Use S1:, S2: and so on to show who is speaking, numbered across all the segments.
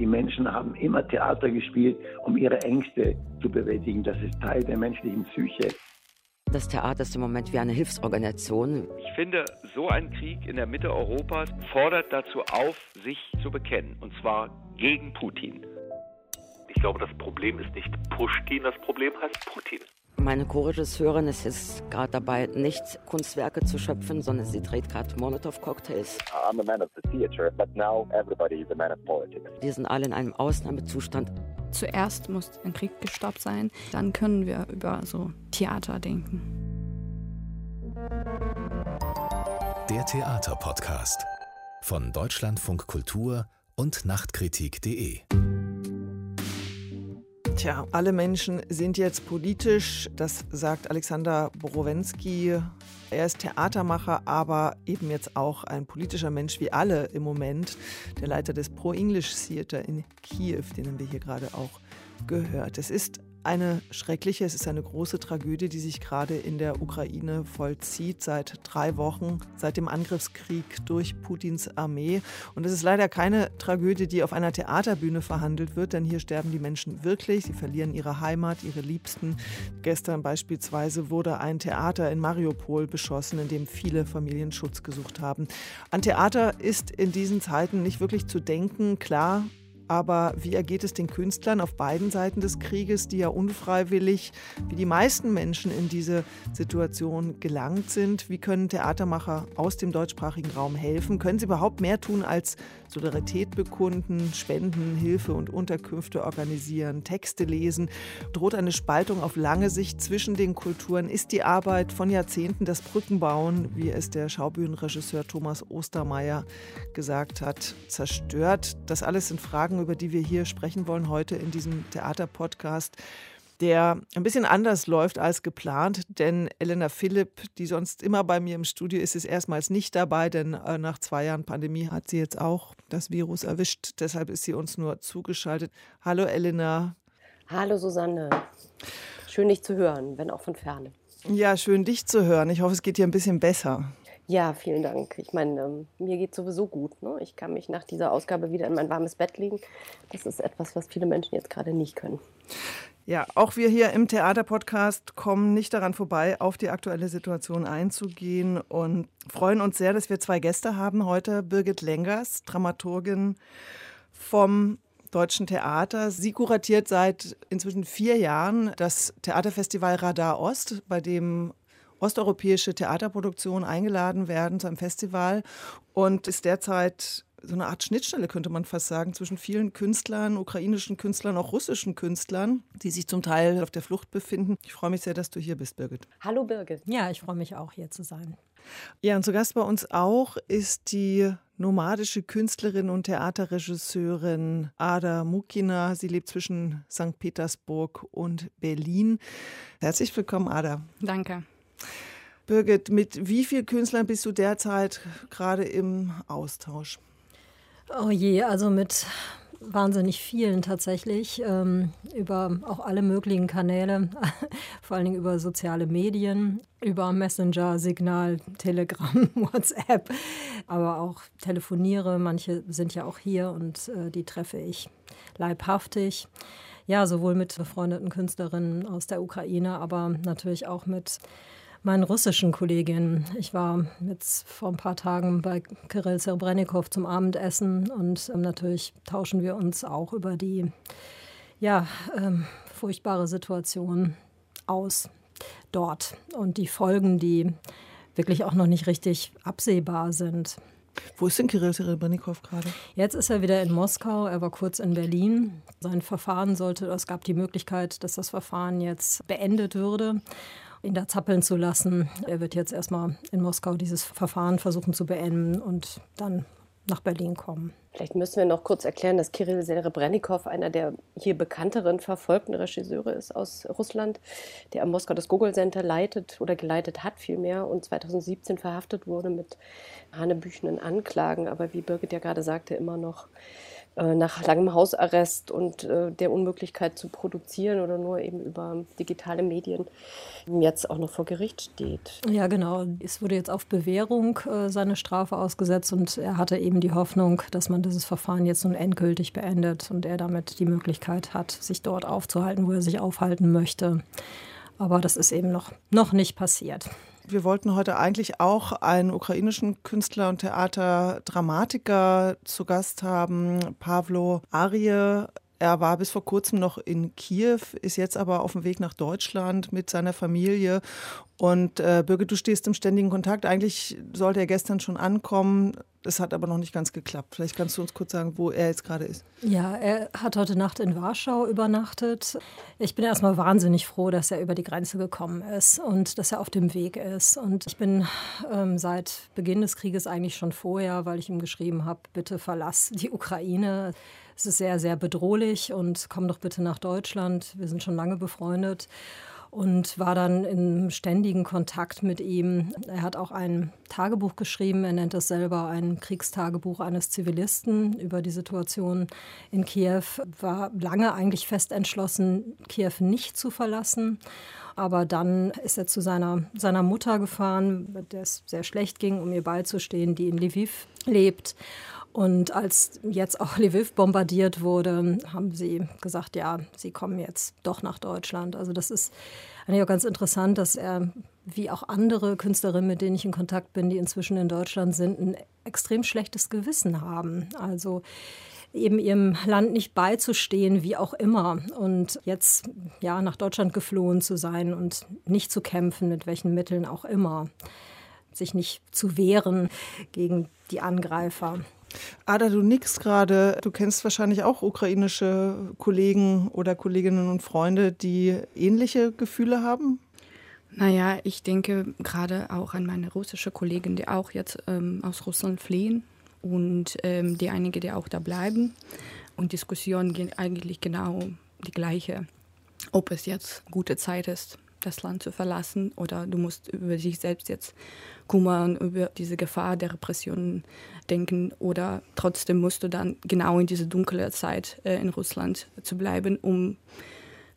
S1: Die Menschen haben immer Theater gespielt, um ihre Ängste zu bewältigen. Das ist Teil der menschlichen Psyche.
S2: Das Theater ist im Moment wie eine Hilfsorganisation.
S3: Ich finde, so ein Krieg in der Mitte Europas fordert dazu auf, sich zu bekennen. Und zwar gegen Putin.
S4: Ich glaube, das Problem ist nicht Pushkin, das Problem heißt Putin.
S2: Meine Co-Regisseurin ist jetzt gerade dabei, nicht Kunstwerke zu schöpfen, sondern sie dreht gerade Molotow-Cocktails.
S5: I'm a man of the theater, but now everybody is a man of politics.
S2: Wir sind alle in einem Ausnahmezustand.
S6: Zuerst muss ein Krieg gestoppt sein, dann können wir über so Theater denken.
S7: Der Theaterpodcast von Deutschlandfunk Kultur und Nachtkritik.de.
S8: Tja, alle Menschen sind jetzt politisch, das sagt Alexander Borowensky. Er ist Theatermacher, aber eben jetzt auch ein politischer Mensch wie alle im Moment. Der Leiter des Pro-English Theater in Kiew, den haben wir hier gerade auch gehört. Es ist eine schreckliche, es ist eine große Tragödie, die sich gerade in der Ukraine vollzieht seit drei Wochen, seit dem Angriffskrieg durch Putins Armee. Und es ist leider keine Tragödie, die auf einer Theaterbühne verhandelt wird, denn hier sterben die Menschen wirklich. Sie verlieren ihre Heimat, ihre Liebsten. Gestern beispielsweise wurde ein Theater in Mariupol beschossen, in dem viele Familien Schutz gesucht haben. An Theater ist in diesen Zeiten nicht wirklich zu denken. Klar, aber wie ergeht es den Künstlern auf beiden Seiten des Krieges, die ja unfreiwillig, wie die meisten Menschen in diese Situation gelangt sind? Wie können Theatermacher aus dem deutschsprachigen Raum helfen? Können sie überhaupt mehr tun als Solidarität bekunden, Spenden, Hilfe und Unterkünfte organisieren, Texte lesen? Droht eine Spaltung auf lange Sicht zwischen den Kulturen? Ist die Arbeit von Jahrzehnten das Brückenbauen, wie es der Schaubühnenregisseur Thomas Ostermeier gesagt hat, zerstört? Das alles sind Fragen, über die wir hier sprechen wollen heute in diesem Theaterpodcast der ein bisschen anders läuft als geplant, denn Elena Philipp, die sonst immer bei mir im Studio ist, ist erstmals nicht dabei, denn äh, nach zwei Jahren Pandemie hat sie jetzt auch das Virus erwischt. Deshalb ist sie uns nur zugeschaltet. Hallo Elena.
S9: Hallo Susanne. Schön dich zu hören, wenn auch von ferne.
S8: Ja, schön dich zu hören. Ich hoffe, es geht dir ein bisschen besser.
S9: Ja, vielen Dank. Ich meine, ähm, mir geht sowieso gut. Ne? Ich kann mich nach dieser Ausgabe wieder in mein warmes Bett legen. Das ist etwas, was viele Menschen jetzt gerade nicht können.
S8: Ja, auch wir hier im Theaterpodcast kommen nicht daran vorbei, auf die aktuelle Situation einzugehen und freuen uns sehr, dass wir zwei Gäste haben heute. Birgit Lengers, Dramaturgin vom Deutschen Theater. Sie kuratiert seit inzwischen vier Jahren das Theaterfestival Radar Ost, bei dem osteuropäische Theaterproduktionen eingeladen werden zu einem Festival und ist derzeit so eine Art Schnittstelle, könnte man fast sagen, zwischen vielen Künstlern, ukrainischen Künstlern, auch russischen Künstlern, die sich zum Teil auf der Flucht befinden. Ich freue mich sehr, dass du hier bist, Birgit.
S9: Hallo, Birgit.
S10: Ja, ich freue mich auch, hier zu sein.
S8: Ja, und zu Gast bei uns auch ist die nomadische Künstlerin und Theaterregisseurin Ada Mukina. Sie lebt zwischen St. Petersburg und Berlin. Herzlich willkommen, Ada.
S6: Danke.
S8: Birgit, mit wie vielen Künstlern bist du derzeit gerade im Austausch?
S10: Oh je, also mit wahnsinnig vielen tatsächlich, ähm, über auch alle möglichen Kanäle, vor allen Dingen über soziale Medien, über Messenger, Signal, Telegram, WhatsApp, aber auch telefoniere. Manche sind ja auch hier und äh, die treffe ich leibhaftig. Ja, sowohl mit befreundeten Künstlerinnen aus der Ukraine, aber natürlich auch mit meinen russischen Kolleginnen. Ich war jetzt vor ein paar Tagen bei Kirill Serebrennikov zum Abendessen und ähm, natürlich tauschen wir uns auch über die ja, ähm, furchtbare Situation aus dort und die Folgen, die wirklich auch noch nicht richtig absehbar sind.
S8: Wo ist denn Kirill Serebrennikov gerade?
S10: Jetzt ist er wieder in Moskau. Er war kurz in Berlin. Sein Verfahren sollte, es gab die Möglichkeit, dass das Verfahren jetzt beendet würde ihn da zappeln zu lassen. Er wird jetzt erstmal in Moskau dieses Verfahren versuchen zu beenden und dann nach Berlin kommen.
S9: Vielleicht müssen wir noch kurz erklären, dass Kirill Serebrennikov einer der hier bekannteren verfolgten Regisseure ist aus Russland, der am Moskau das Google Center leitet oder geleitet hat vielmehr und 2017 verhaftet wurde mit hanebüchenden Anklagen, aber wie Birgit ja gerade sagte, immer noch nach langem Hausarrest und äh, der Unmöglichkeit zu produzieren oder nur eben über digitale Medien jetzt auch noch vor Gericht steht.
S10: Ja, genau. Es wurde jetzt auf Bewährung äh, seine Strafe ausgesetzt und er hatte eben die Hoffnung, dass man dieses Verfahren jetzt nun endgültig beendet und er damit die Möglichkeit hat, sich dort aufzuhalten, wo er sich aufhalten möchte. Aber das ist eben noch, noch nicht passiert.
S8: Wir wollten heute eigentlich auch einen ukrainischen Künstler und Theaterdramatiker zu Gast haben, Pavlo Arie. Er war bis vor kurzem noch in Kiew, ist jetzt aber auf dem Weg nach Deutschland mit seiner Familie. Und äh, Birgit, du stehst im ständigen Kontakt. Eigentlich sollte er gestern schon ankommen. Es hat aber noch nicht ganz geklappt. Vielleicht kannst du uns kurz sagen, wo er jetzt gerade ist.
S10: Ja, er hat heute Nacht in Warschau übernachtet. Ich bin erstmal wahnsinnig froh, dass er über die Grenze gekommen ist und dass er auf dem Weg ist. Und ich bin ähm, seit Beginn des Krieges eigentlich schon vorher, weil ich ihm geschrieben habe, bitte verlass die Ukraine. Es ist sehr, sehr bedrohlich und komm doch bitte nach Deutschland. Wir sind schon lange befreundet und war dann in ständigen Kontakt mit ihm. Er hat auch ein Tagebuch geschrieben, er nennt es selber ein Kriegstagebuch eines Zivilisten über die Situation in Kiew, war lange eigentlich fest entschlossen, Kiew nicht zu verlassen. Aber dann ist er zu seiner, seiner Mutter gefahren, der es sehr schlecht ging, um ihr beizustehen, die in Lviv lebt. Und als jetzt auch Lviv bombardiert wurde, haben sie gesagt, ja, sie kommen jetzt doch nach Deutschland. Also das ist eigentlich auch ganz interessant, dass er, wie auch andere Künstlerinnen, mit denen ich in Kontakt bin, die inzwischen in Deutschland sind, ein extrem schlechtes Gewissen haben. Also eben ihrem Land nicht beizustehen, wie auch immer. Und jetzt ja nach Deutschland geflohen zu sein und nicht zu kämpfen, mit welchen Mitteln auch immer. Sich nicht zu wehren gegen die Angreifer.
S8: Ada, du nickst gerade. Du kennst wahrscheinlich auch ukrainische Kollegen oder Kolleginnen und Freunde, die ähnliche Gefühle haben?
S6: Naja, ich denke gerade auch an meine russische Kollegin, die auch jetzt ähm, aus Russland fliehen und ähm, die einige, die auch da bleiben. Und Diskussionen gehen eigentlich genau die gleiche, ob es jetzt gute Zeit ist, das Land zu verlassen oder du musst über dich selbst jetzt kümmern, über diese Gefahr der Repressionen denken oder trotzdem musst du dann genau in diese dunkle Zeit äh, in Russland zu bleiben, um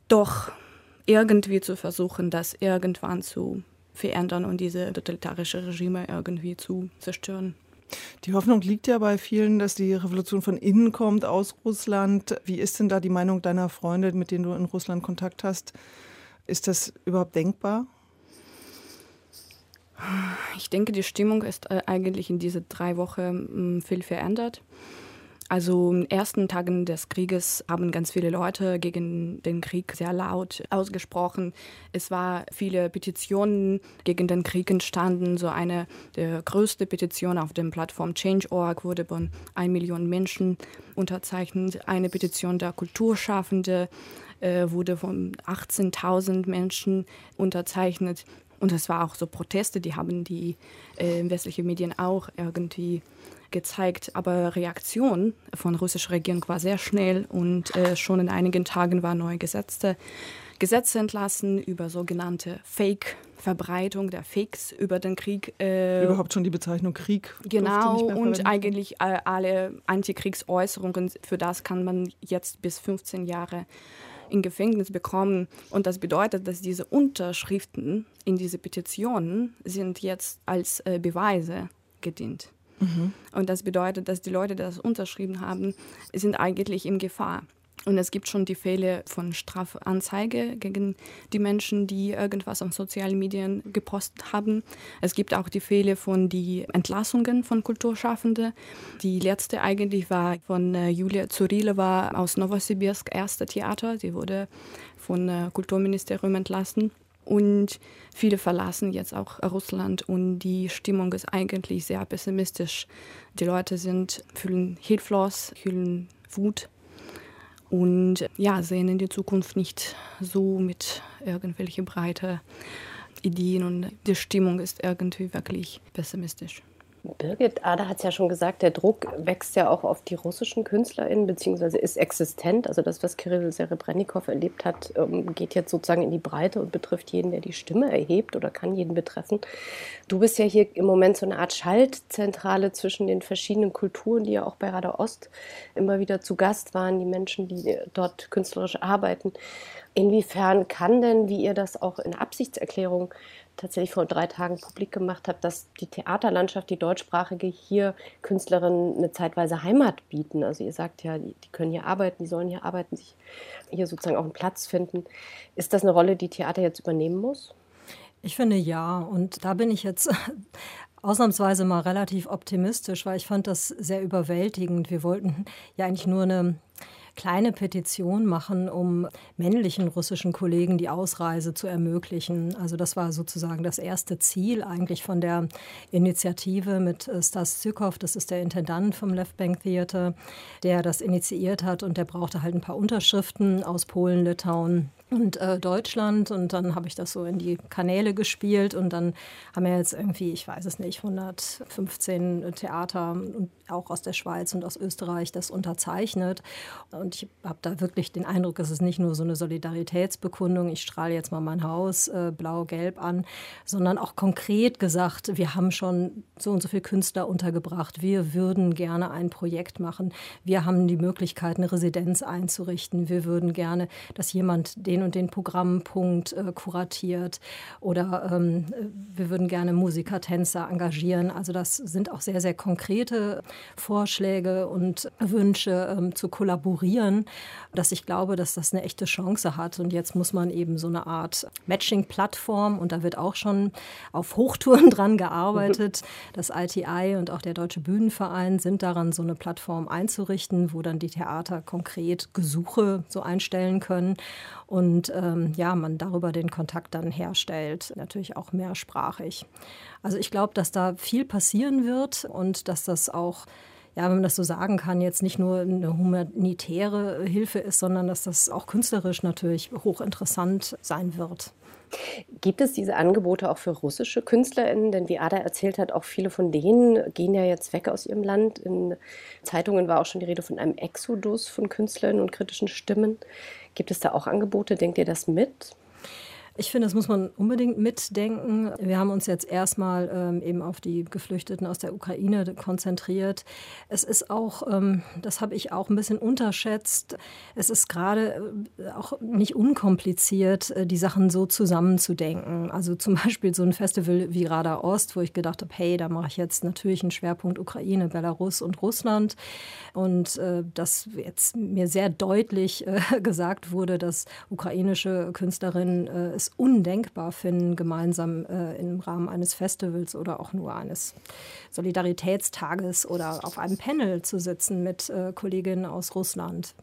S6: doch irgendwie zu versuchen, das irgendwann zu verändern und diese totalitarische Regime irgendwie zu zerstören.
S8: Die Hoffnung liegt ja bei vielen, dass die Revolution von innen kommt, aus Russland. Wie ist denn da die Meinung deiner Freunde, mit denen du in Russland Kontakt hast? Ist das überhaupt denkbar?
S6: Ich denke, die Stimmung ist äh, eigentlich in diesen drei Wochen mm, viel verändert. Also in den ersten Tagen des Krieges haben ganz viele Leute gegen den Krieg sehr laut ausgesprochen. Es war viele Petitionen gegen den Krieg entstanden. So eine der größte Petition auf der Plattform Change.org wurde von 1 Million Menschen unterzeichnet. Eine Petition der Kulturschaffende äh, wurde von 18.000 Menschen unterzeichnet. Und es war auch so Proteste, die haben die äh, westlichen Medien auch irgendwie gezeigt. Aber Reaktion von russischer Regierung war sehr schnell und äh, schon in einigen Tagen waren neue Gesetze, Gesetze entlassen über sogenannte Fake. Verbreitung der Fakes über den Krieg.
S8: Äh, Überhaupt schon die Bezeichnung Krieg.
S6: Genau, und eigentlich alle Antikriegsäußerungen, für das kann man jetzt bis 15 Jahre in Gefängnis bekommen. Und das bedeutet, dass diese Unterschriften in diese Petitionen sind jetzt als äh, Beweise gedient. Mhm. Und das bedeutet, dass die Leute, die das unterschrieben haben, sind eigentlich in Gefahr. Und es gibt schon die Fälle von Strafanzeige gegen die Menschen, die irgendwas auf sozialen Medien gepostet haben. Es gibt auch die Fälle von die Entlassungen von Kulturschaffenden. Die letzte eigentlich war von äh, Julia Zurilova aus Novosibirsk, erste Theater. Sie wurde von äh, Kulturministerium entlassen. Und viele verlassen jetzt auch Russland und die Stimmung ist eigentlich sehr pessimistisch. Die Leute sind, fühlen hilflos, fühlen Wut und ja, sehen in die Zukunft nicht so mit irgendwelche breite Ideen und die Stimmung ist irgendwie wirklich pessimistisch.
S9: Birgit Ader hat es ja schon gesagt, der Druck wächst ja auch auf die russischen KünstlerInnen, beziehungsweise ist existent. Also das, was Kirill Serebrennikov erlebt hat, ähm, geht jetzt sozusagen in die Breite und betrifft jeden, der die Stimme erhebt oder kann jeden betreffen. Du bist ja hier im Moment so eine Art Schaltzentrale zwischen den verschiedenen Kulturen, die ja auch bei Radar Ost immer wieder zu Gast waren, die Menschen, die dort künstlerisch arbeiten. Inwiefern kann denn, wie ihr das auch in Absichtserklärung tatsächlich vor drei Tagen publik gemacht habe, dass die Theaterlandschaft, die deutschsprachige, hier Künstlerinnen eine zeitweise Heimat bieten. Also ihr sagt ja, die, die, können hier arbeiten, die sollen hier arbeiten, sich hier sozusagen auch einen Platz finden. Ist das eine Rolle, die Theater jetzt übernehmen muss?
S10: Ich finde ja. Und da bin ich jetzt ausnahmsweise mal relativ optimistisch, weil ich fand das sehr überwältigend. Wir wollten ja eigentlich nur eine kleine Petition machen, um männlichen russischen Kollegen die Ausreise zu ermöglichen. Also das war sozusagen das erste Ziel eigentlich von der Initiative mit äh, Stas Zykov, das ist der Intendant vom Left Bank Theater, der das initiiert hat und der brauchte halt ein paar Unterschriften aus Polen, Litauen, und äh, Deutschland und dann habe ich das so in die Kanäle gespielt und dann haben wir jetzt irgendwie, ich weiß es nicht, 115 Theater und auch aus der Schweiz und aus Österreich das unterzeichnet. Und ich habe da wirklich den Eindruck, es ist nicht nur so eine Solidaritätsbekundung, ich strahle jetzt mal mein Haus äh, blau-gelb an, sondern auch konkret gesagt, wir haben schon so und so viele Künstler untergebracht, wir würden gerne ein Projekt machen, wir haben die Möglichkeit, eine Residenz einzurichten, wir würden gerne, dass jemand den und den Programmpunkt äh, kuratiert oder ähm, wir würden gerne Musiker, Tänzer engagieren. Also das sind auch sehr, sehr konkrete Vorschläge und Wünsche ähm, zu kollaborieren, dass ich glaube, dass das eine echte Chance hat. Und jetzt muss man eben so eine Art Matching-Plattform und da wird auch schon auf Hochtouren dran gearbeitet. Das ITI und auch der Deutsche Bühnenverein sind daran, so eine Plattform einzurichten, wo dann die Theater konkret Gesuche so einstellen können und ähm, ja, man darüber den Kontakt dann herstellt, natürlich auch mehrsprachig. Also ich glaube, dass da viel passieren wird und dass das auch ja, wenn man das so sagen kann, jetzt nicht nur eine humanitäre Hilfe ist, sondern dass das auch künstlerisch natürlich hochinteressant sein wird.
S9: Gibt es diese Angebote auch für russische KünstlerInnen? Denn wie Ada erzählt hat, auch viele von denen gehen ja jetzt weg aus ihrem Land. In Zeitungen war auch schon die Rede von einem Exodus von KünstlerInnen und kritischen Stimmen. Gibt es da auch Angebote? Denkt ihr das mit?
S10: Ich finde, das muss man unbedingt mitdenken. Wir haben uns jetzt erstmal ähm, eben auf die Geflüchteten aus der Ukraine konzentriert. Es ist auch, ähm, das habe ich auch ein bisschen unterschätzt, es ist gerade äh, auch nicht unkompliziert, äh, die Sachen so zusammenzudenken. Also zum Beispiel so ein Festival wie Radar Ost, wo ich gedacht habe, hey, da mache ich jetzt natürlich einen Schwerpunkt Ukraine, Belarus und Russland. Und äh, dass jetzt mir sehr deutlich äh, gesagt wurde, dass ukrainische Künstlerinnen äh, es undenkbar finden, gemeinsam äh, im Rahmen eines Festivals oder auch nur eines Solidaritätstages oder auf einem Panel zu sitzen mit äh, Kolleginnen aus Russland.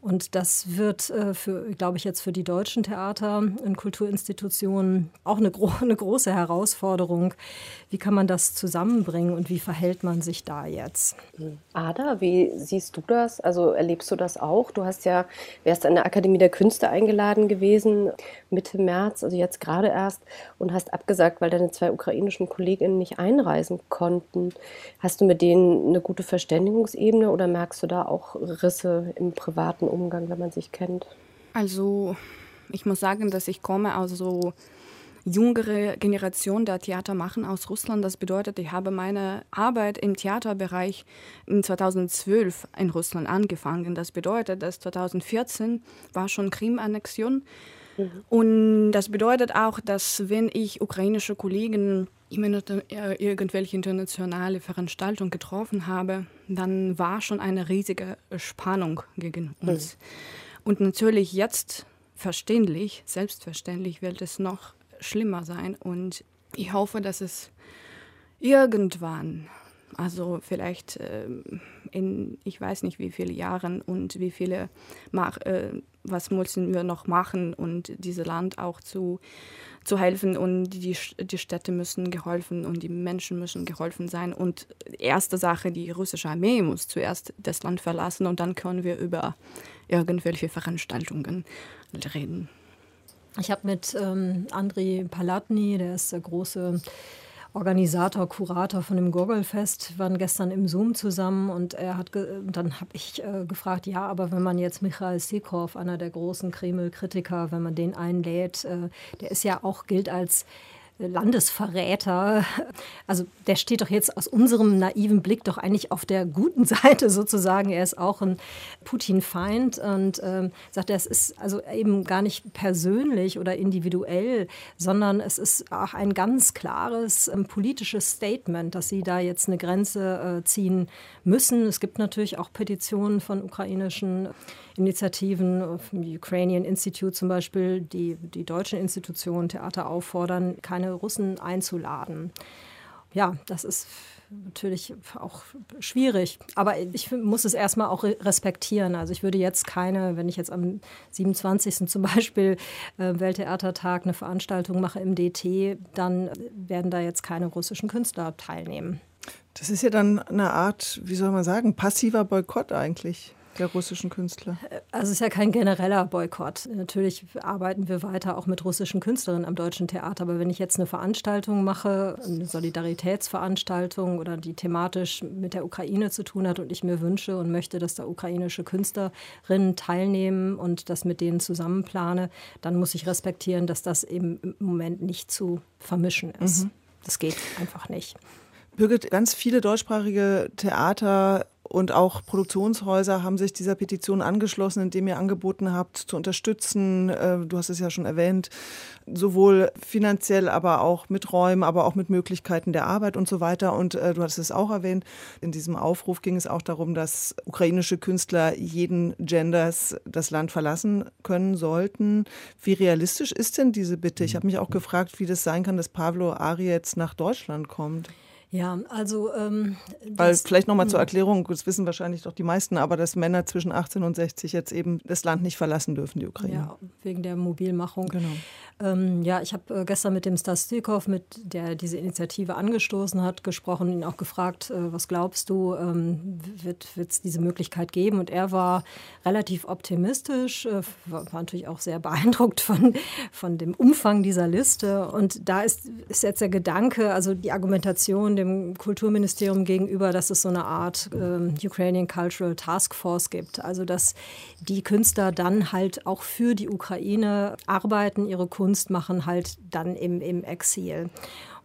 S10: Und das wird äh, für, glaube ich, jetzt für die deutschen Theater und Kulturinstitutionen auch eine, gro eine, große Herausforderung. Wie kann man das zusammenbringen und wie verhält man sich da jetzt?
S9: Ada, wie siehst du das? Also erlebst du das auch? Du hast ja, wärst an der Akademie der Künste eingeladen gewesen, Mitte März, also jetzt gerade erst, und hast abgesagt, weil deine zwei ukrainischen Kolleginnen nicht einreisen konnten. Hast du mit denen eine gute Verständigungsebene oder merkst du da auch Risse im privaten Umgang, wenn man sich kennt?
S6: Also ich muss sagen, dass ich komme aus so jüngere Generation der Theater machen aus Russland. Das bedeutet, ich habe meine Arbeit im Theaterbereich in 2012 in Russland angefangen. Das bedeutet, dass 2014 war schon Krim-Annexion. Mhm. Und das bedeutet auch, dass wenn ich ukrainische Kollegen immer äh, irgendwelche internationale Veranstaltungen getroffen habe, dann war schon eine riesige Spannung gegen uns. Mhm. Und natürlich jetzt verständlich, selbstverständlich wird es noch schlimmer sein. Und ich hoffe, dass es irgendwann, also vielleicht ähm, in, ich weiß nicht wie viele Jahren und wie viele, äh, was müssen wir noch machen und dieses Land auch zu zu helfen und die, die Städte müssen geholfen und die Menschen müssen geholfen sein. Und erste Sache, die russische Armee muss zuerst das Land verlassen und dann können wir über irgendwelche Veranstaltungen reden.
S10: Ich habe mit ähm, Andrei Palatny, der ist der große Organisator, Kurator von dem Gogolfest, waren gestern im Zoom zusammen und er hat dann habe ich äh, gefragt, ja, aber wenn man jetzt Michael Sekorf, einer der großen Kreml-Kritiker, wenn man den einlädt, äh, der ist ja auch gilt als Landesverräter. Also der steht doch jetzt aus unserem naiven Blick doch eigentlich auf der guten Seite sozusagen. Er ist auch ein Putin-Feind und ähm, sagt, es ist also eben gar nicht persönlich oder individuell, sondern es ist auch ein ganz klares ähm, politisches Statement, dass sie da jetzt eine Grenze äh, ziehen müssen. Es gibt natürlich auch Petitionen von ukrainischen Initiativen, Ukrainian Institute zum Beispiel, die die deutschen Institutionen, Theater auffordern, keine Russen einzuladen. Ja, das ist natürlich auch schwierig. Aber ich muss es erstmal auch respektieren. Also ich würde jetzt keine, wenn ich jetzt am 27. zum Beispiel äh, Welttheatertag eine Veranstaltung mache im DT, dann werden da jetzt keine russischen Künstler teilnehmen.
S8: Das ist ja dann eine Art, wie soll man sagen, passiver Boykott eigentlich der russischen Künstler?
S10: Also es ist ja kein genereller Boykott. Natürlich arbeiten wir weiter auch mit russischen Künstlerinnen am Deutschen Theater. Aber wenn ich jetzt eine Veranstaltung mache, eine Solidaritätsveranstaltung oder die thematisch mit der Ukraine zu tun hat und ich mir wünsche und möchte, dass da ukrainische Künstlerinnen teilnehmen und das mit denen zusammenplane, dann muss ich respektieren, dass das eben im Moment nicht zu vermischen ist. Mhm. Das geht einfach nicht.
S8: Birgit, ganz viele deutschsprachige Theater und auch Produktionshäuser haben sich dieser Petition angeschlossen, indem ihr angeboten habt, zu unterstützen. Äh, du hast es ja schon erwähnt, sowohl finanziell, aber auch mit Räumen, aber auch mit Möglichkeiten der Arbeit und so weiter. Und äh, du hast es auch erwähnt, in diesem Aufruf ging es auch darum, dass ukrainische Künstler jeden Genders das Land verlassen können sollten. Wie realistisch ist denn diese Bitte? Ich habe mich auch gefragt, wie das sein kann, dass Pavlo Ari jetzt nach Deutschland kommt.
S10: Ja, also. Ähm,
S8: Weil vielleicht nochmal zur hm. Erklärung, das wissen wahrscheinlich doch die meisten, aber dass Männer zwischen 18 und 60 jetzt eben das Land nicht verlassen dürfen, die Ukraine.
S10: Ja, wegen der Mobilmachung.
S8: Genau.
S10: Ähm, ja, ich habe äh, gestern mit dem Stas Stilkov, mit der diese Initiative angestoßen hat, gesprochen, ihn auch gefragt, äh, was glaubst du, ähm, wird es diese Möglichkeit geben? Und er war relativ optimistisch, äh, war, war, natürlich auch sehr beeindruckt von, von dem Umfang dieser Liste. Und da ist, ist jetzt der Gedanke, also die Argumentation dem Kulturministerium gegenüber, dass es so eine Art äh, Ukrainian Cultural Task Force gibt. Also dass die Künstler dann halt auch für die Ukraine arbeiten, ihre Kunst machen, halt dann im, im Exil.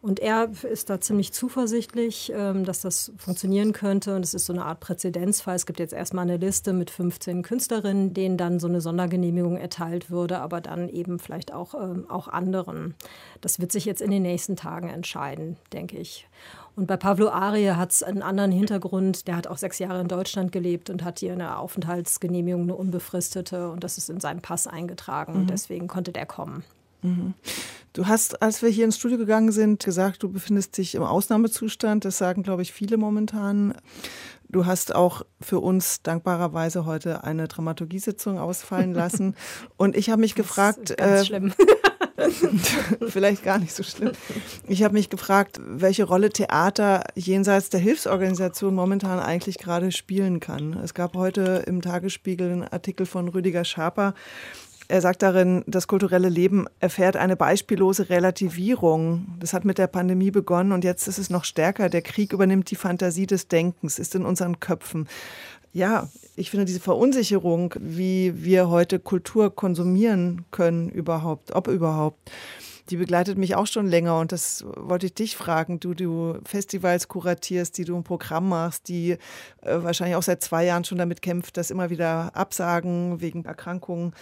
S10: Und er ist da ziemlich zuversichtlich, ähm, dass das funktionieren könnte. Und es ist so eine Art Präzedenzfall. Es gibt jetzt erstmal eine Liste mit 15 Künstlerinnen, denen dann so eine Sondergenehmigung erteilt würde, aber dann eben vielleicht auch, ähm, auch anderen. Das wird sich jetzt in den nächsten Tagen entscheiden, denke ich. Und bei Pavlo Arie hat es einen anderen Hintergrund. Der hat auch sechs Jahre in Deutschland gelebt und hat hier eine Aufenthaltsgenehmigung, eine unbefristete. Und das ist in seinem Pass eingetragen. Mhm. Und deswegen konnte der kommen.
S8: Mhm. Du hast, als wir hier ins Studio gegangen sind, gesagt, du befindest dich im Ausnahmezustand. Das sagen, glaube ich, viele momentan. Du hast auch für uns dankbarerweise heute eine Dramaturgiesitzung ausfallen lassen. Und ich habe mich das gefragt.
S10: Äh, schlimm.
S8: vielleicht gar nicht so schlimm. Ich habe mich gefragt, welche Rolle Theater jenseits der Hilfsorganisation momentan eigentlich gerade spielen kann. Es gab heute im Tagesspiegel einen Artikel von Rüdiger Schaper. Er sagt darin, das kulturelle Leben erfährt eine beispiellose Relativierung. Das hat mit der Pandemie begonnen und jetzt ist es noch stärker. Der Krieg übernimmt die Fantasie des Denkens, ist in unseren Köpfen ja, ich finde diese Verunsicherung, wie wir heute Kultur konsumieren können überhaupt, ob überhaupt, die begleitet mich auch schon länger und das wollte ich dich fragen. Du, du Festivals kuratierst, die du ein Programm machst, die äh, wahrscheinlich auch seit zwei Jahren schon damit kämpft, dass immer wieder Absagen wegen Erkrankungen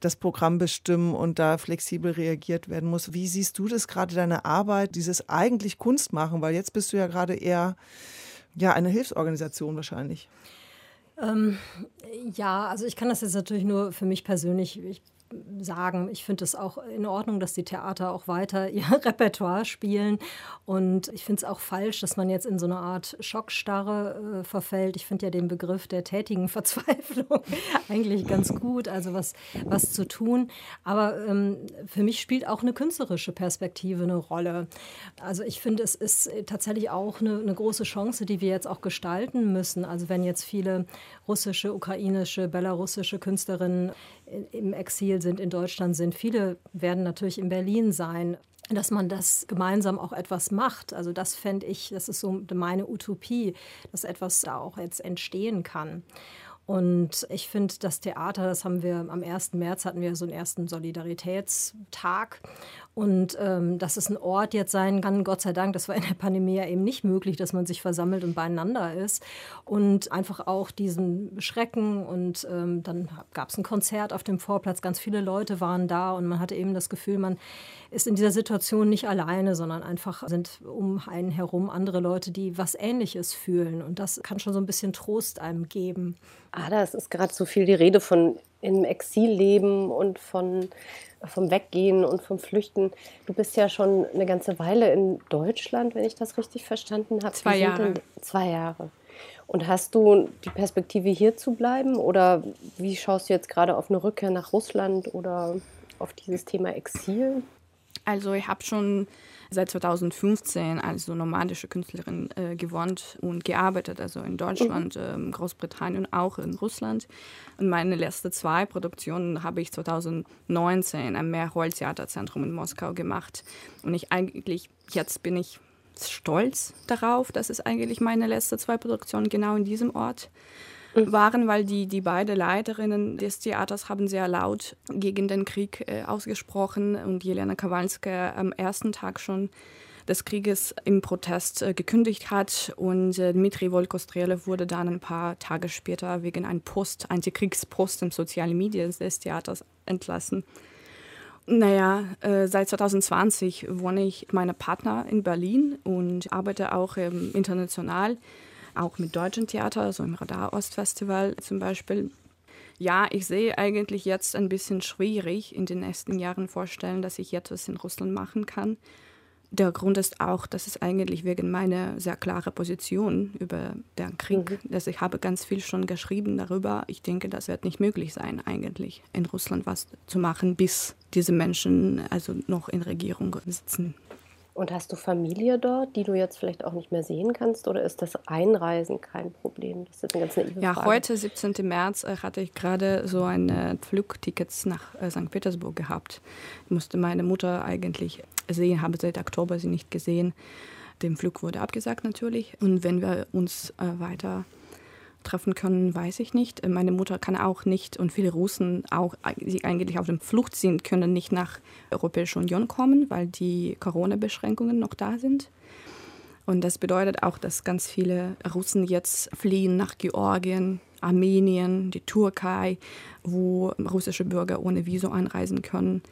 S8: das Programm bestimmen und da flexibel reagiert werden muss. Wie siehst du das gerade, deine Arbeit, dieses eigentlich Kunst machen? Weil jetzt bist du ja gerade eher ja, eine Hilfsorganisation wahrscheinlich.
S10: Ähm, ja, also ich kann das jetzt natürlich nur für mich persönlich. Ich sagen. Ich finde es auch in Ordnung, dass die Theater auch weiter ihr Repertoire spielen. Und ich finde es auch falsch, dass man jetzt in so eine Art Schockstarre äh, verfällt. Ich finde ja den Begriff der tätigen Verzweiflung eigentlich ganz gut, also was, was zu tun. Aber ähm, für mich spielt auch eine künstlerische Perspektive eine Rolle. Also ich finde, es ist tatsächlich auch eine, eine große Chance, die wir jetzt auch gestalten müssen. Also wenn jetzt viele russische, ukrainische, belarussische Künstlerinnen im Exil sind, in Deutschland sind. Viele werden natürlich in Berlin sein. dass man das gemeinsam auch etwas macht. Also das fände ich, das ist so meine Utopie, dass etwas da auch jetzt entstehen kann. Und ich finde, das Theater, das haben wir am 1. März hatten wir so einen ersten Solidaritätstag. Und ähm, dass es ein Ort jetzt sein kann, Gott sei Dank, das war in der Pandemie ja eben nicht möglich, dass man sich versammelt und beieinander ist. Und einfach auch diesen Schrecken. Und ähm, dann gab es ein Konzert auf dem Vorplatz, ganz viele Leute waren da und man hatte eben das Gefühl, man ist in dieser Situation nicht alleine, sondern einfach sind um einen herum andere Leute, die was Ähnliches fühlen. Und das kann schon so ein bisschen Trost einem geben.
S9: Ah, da ist gerade so viel die Rede von im Exil leben und von vom Weggehen und vom Flüchten. Du bist ja schon eine ganze Weile in Deutschland, wenn ich das richtig verstanden habe.
S6: Zwei Jahre.
S9: Zwei Jahre. Und hast du die Perspektive hier zu bleiben oder wie schaust du jetzt gerade auf eine Rückkehr nach Russland oder auf dieses Thema Exil?
S6: Also ich habe schon seit 2015 als so nomadische Künstlerin äh, gewohnt und gearbeitet, also in Deutschland, mhm. äh, Großbritannien und auch in Russland. Und meine letzten zwei Produktionen habe ich 2019 am Meerholz-Theaterzentrum in Moskau gemacht. Und ich eigentlich, jetzt bin ich stolz darauf, dass es eigentlich meine letzten zwei Produktionen genau in diesem Ort. Waren, weil die, die beiden Leiterinnen des Theaters haben sehr laut gegen den Krieg äh, ausgesprochen und Jelena Kowalska am ersten Tag schon des Krieges im Protest äh, gekündigt hat und äh, Dmitri Volkostrele wurde dann ein paar Tage später wegen einem Post, Antikriegspost im sozialen Medien des Theaters entlassen. Naja, äh, seit 2020 wohne ich mit meinem Partner in Berlin und arbeite auch ähm, international auch mit deutschen Theater, so im Radar Ostfestival zum Beispiel. Ja, ich sehe eigentlich jetzt ein bisschen schwierig in den nächsten Jahren vorstellen, dass ich etwas in Russland machen kann. Der Grund ist auch, dass es eigentlich wegen meiner sehr klaren Position über den Krieg, mhm. dass ich habe ganz viel schon geschrieben darüber. Ich denke, das wird nicht möglich sein, eigentlich in Russland was zu machen, bis diese Menschen also noch in Regierung sitzen.
S9: Und hast du Familie dort, die du jetzt vielleicht auch nicht mehr sehen kannst? Oder ist das Einreisen kein Problem? Das ist eine ganz naive
S6: Ja, heute, 17. März, äh, hatte ich gerade so ein äh, Flugticket nach äh, St. Petersburg gehabt. Ich musste meine Mutter eigentlich sehen, habe seit Oktober sie nicht gesehen. Dem Flug wurde abgesagt natürlich. Und wenn wir uns weiter treffen können, weiß ich nicht. Meine Mutter kann auch nicht und viele Russen, auch, die eigentlich auf dem Flucht sind, können nicht nach Europäische Union kommen, weil die Corona-Beschränkungen noch da sind. Und das bedeutet auch, dass ganz viele Russen jetzt fliehen nach Georgien, Armenien, die Türkei, wo russische Bürger ohne Visum einreisen können.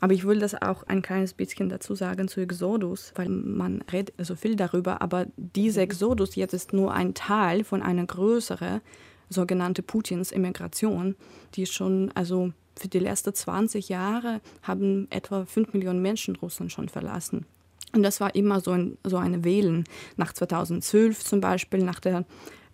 S6: Aber ich will das auch ein kleines bisschen dazu sagen zu Exodus, weil man redet so viel darüber, aber dieser. Exodus jetzt ist nur ein Teil von einer größeren sogenannte Putins Immigration, die schon, also für die letzten 20 Jahre haben etwa 5 Millionen Menschen Russland schon verlassen. Und das war immer so, ein, so eine Wählen. Nach 2012 zum Beispiel, nach der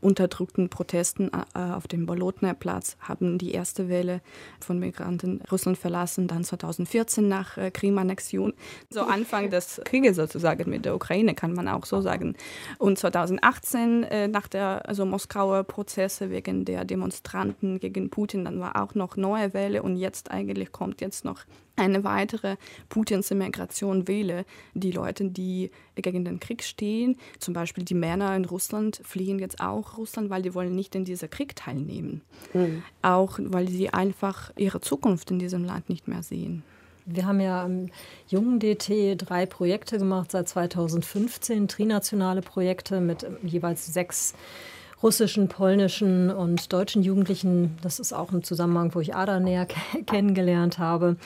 S6: unterdrückten Protesten äh, auf dem Bolotner-Platz haben die erste Welle von Migranten Russland verlassen, dann 2014 nach äh, Krim-Annexion, so Anfang des Krieges sozusagen mit der Ukraine, kann man auch so sagen. Und 2018 äh, nach der also Moskauer Prozesse wegen der Demonstranten gegen Putin, dann war auch noch neue Welle und jetzt eigentlich kommt jetzt noch eine weitere Putins Immigration wähle, die Leute, die gegen den Krieg stehen, zum Beispiel die Männer in Russland, fliehen jetzt auch Russland, weil die wollen nicht in diesem Krieg teilnehmen. Mhm. Auch weil sie einfach ihre Zukunft in diesem Land nicht mehr sehen.
S10: Wir haben ja am Jungen DT drei Projekte gemacht seit 2015, trinationale Projekte mit jeweils sechs russischen, polnischen und deutschen Jugendlichen. Das ist auch ein Zusammenhang, wo ich Ada näher kennengelernt habe.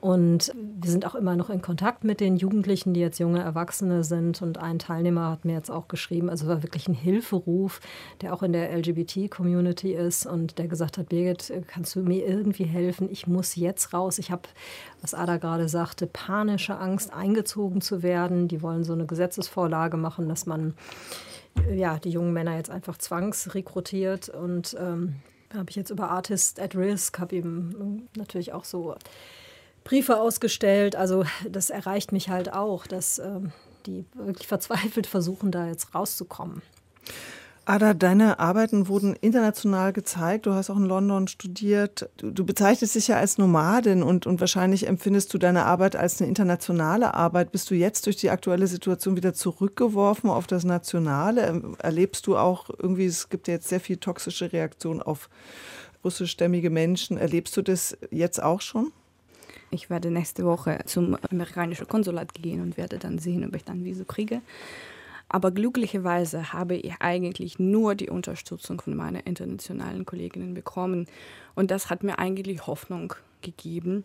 S10: Und wir sind auch immer noch in Kontakt mit den Jugendlichen, die jetzt junge Erwachsene sind. Und ein Teilnehmer hat mir jetzt auch geschrieben, also war wirklich ein Hilferuf, der auch in der LGBT-Community ist und der gesagt hat, Birgit, kannst du mir irgendwie helfen? Ich muss jetzt raus. Ich habe, was Ada gerade sagte, panische Angst, eingezogen zu werden. Die wollen so eine Gesetzesvorlage machen, dass man ja, die jungen Männer jetzt einfach zwangsrekrutiert und ähm, habe ich jetzt über Artists at Risk, habe eben natürlich auch so Briefe ausgestellt. Also das erreicht mich halt auch, dass ähm, die wirklich verzweifelt versuchen, da jetzt rauszukommen.
S8: Ada, deine Arbeiten wurden international gezeigt. Du hast auch in London studiert. Du, du, bezeichnest dich ja als Nomadin und, und wahrscheinlich empfindest du deine Arbeit als eine internationale Arbeit. Bist du jetzt durch die aktuelle Situation wieder zurückgeworfen auf das Nationale? Erlebst du auch irgendwie, es gibt ja jetzt sehr viel toxische Reaktionen auf russischstämmige Menschen. Erlebst du das jetzt auch schon?
S6: Ich werde nächste Woche zum amerikanischen Konsulat gehen und werde dann sehen, ob ich dann Visum kriege. Aber glücklicherweise habe ich eigentlich nur die Unterstützung von meinen internationalen Kolleginnen bekommen. Und das hat mir eigentlich Hoffnung gegeben,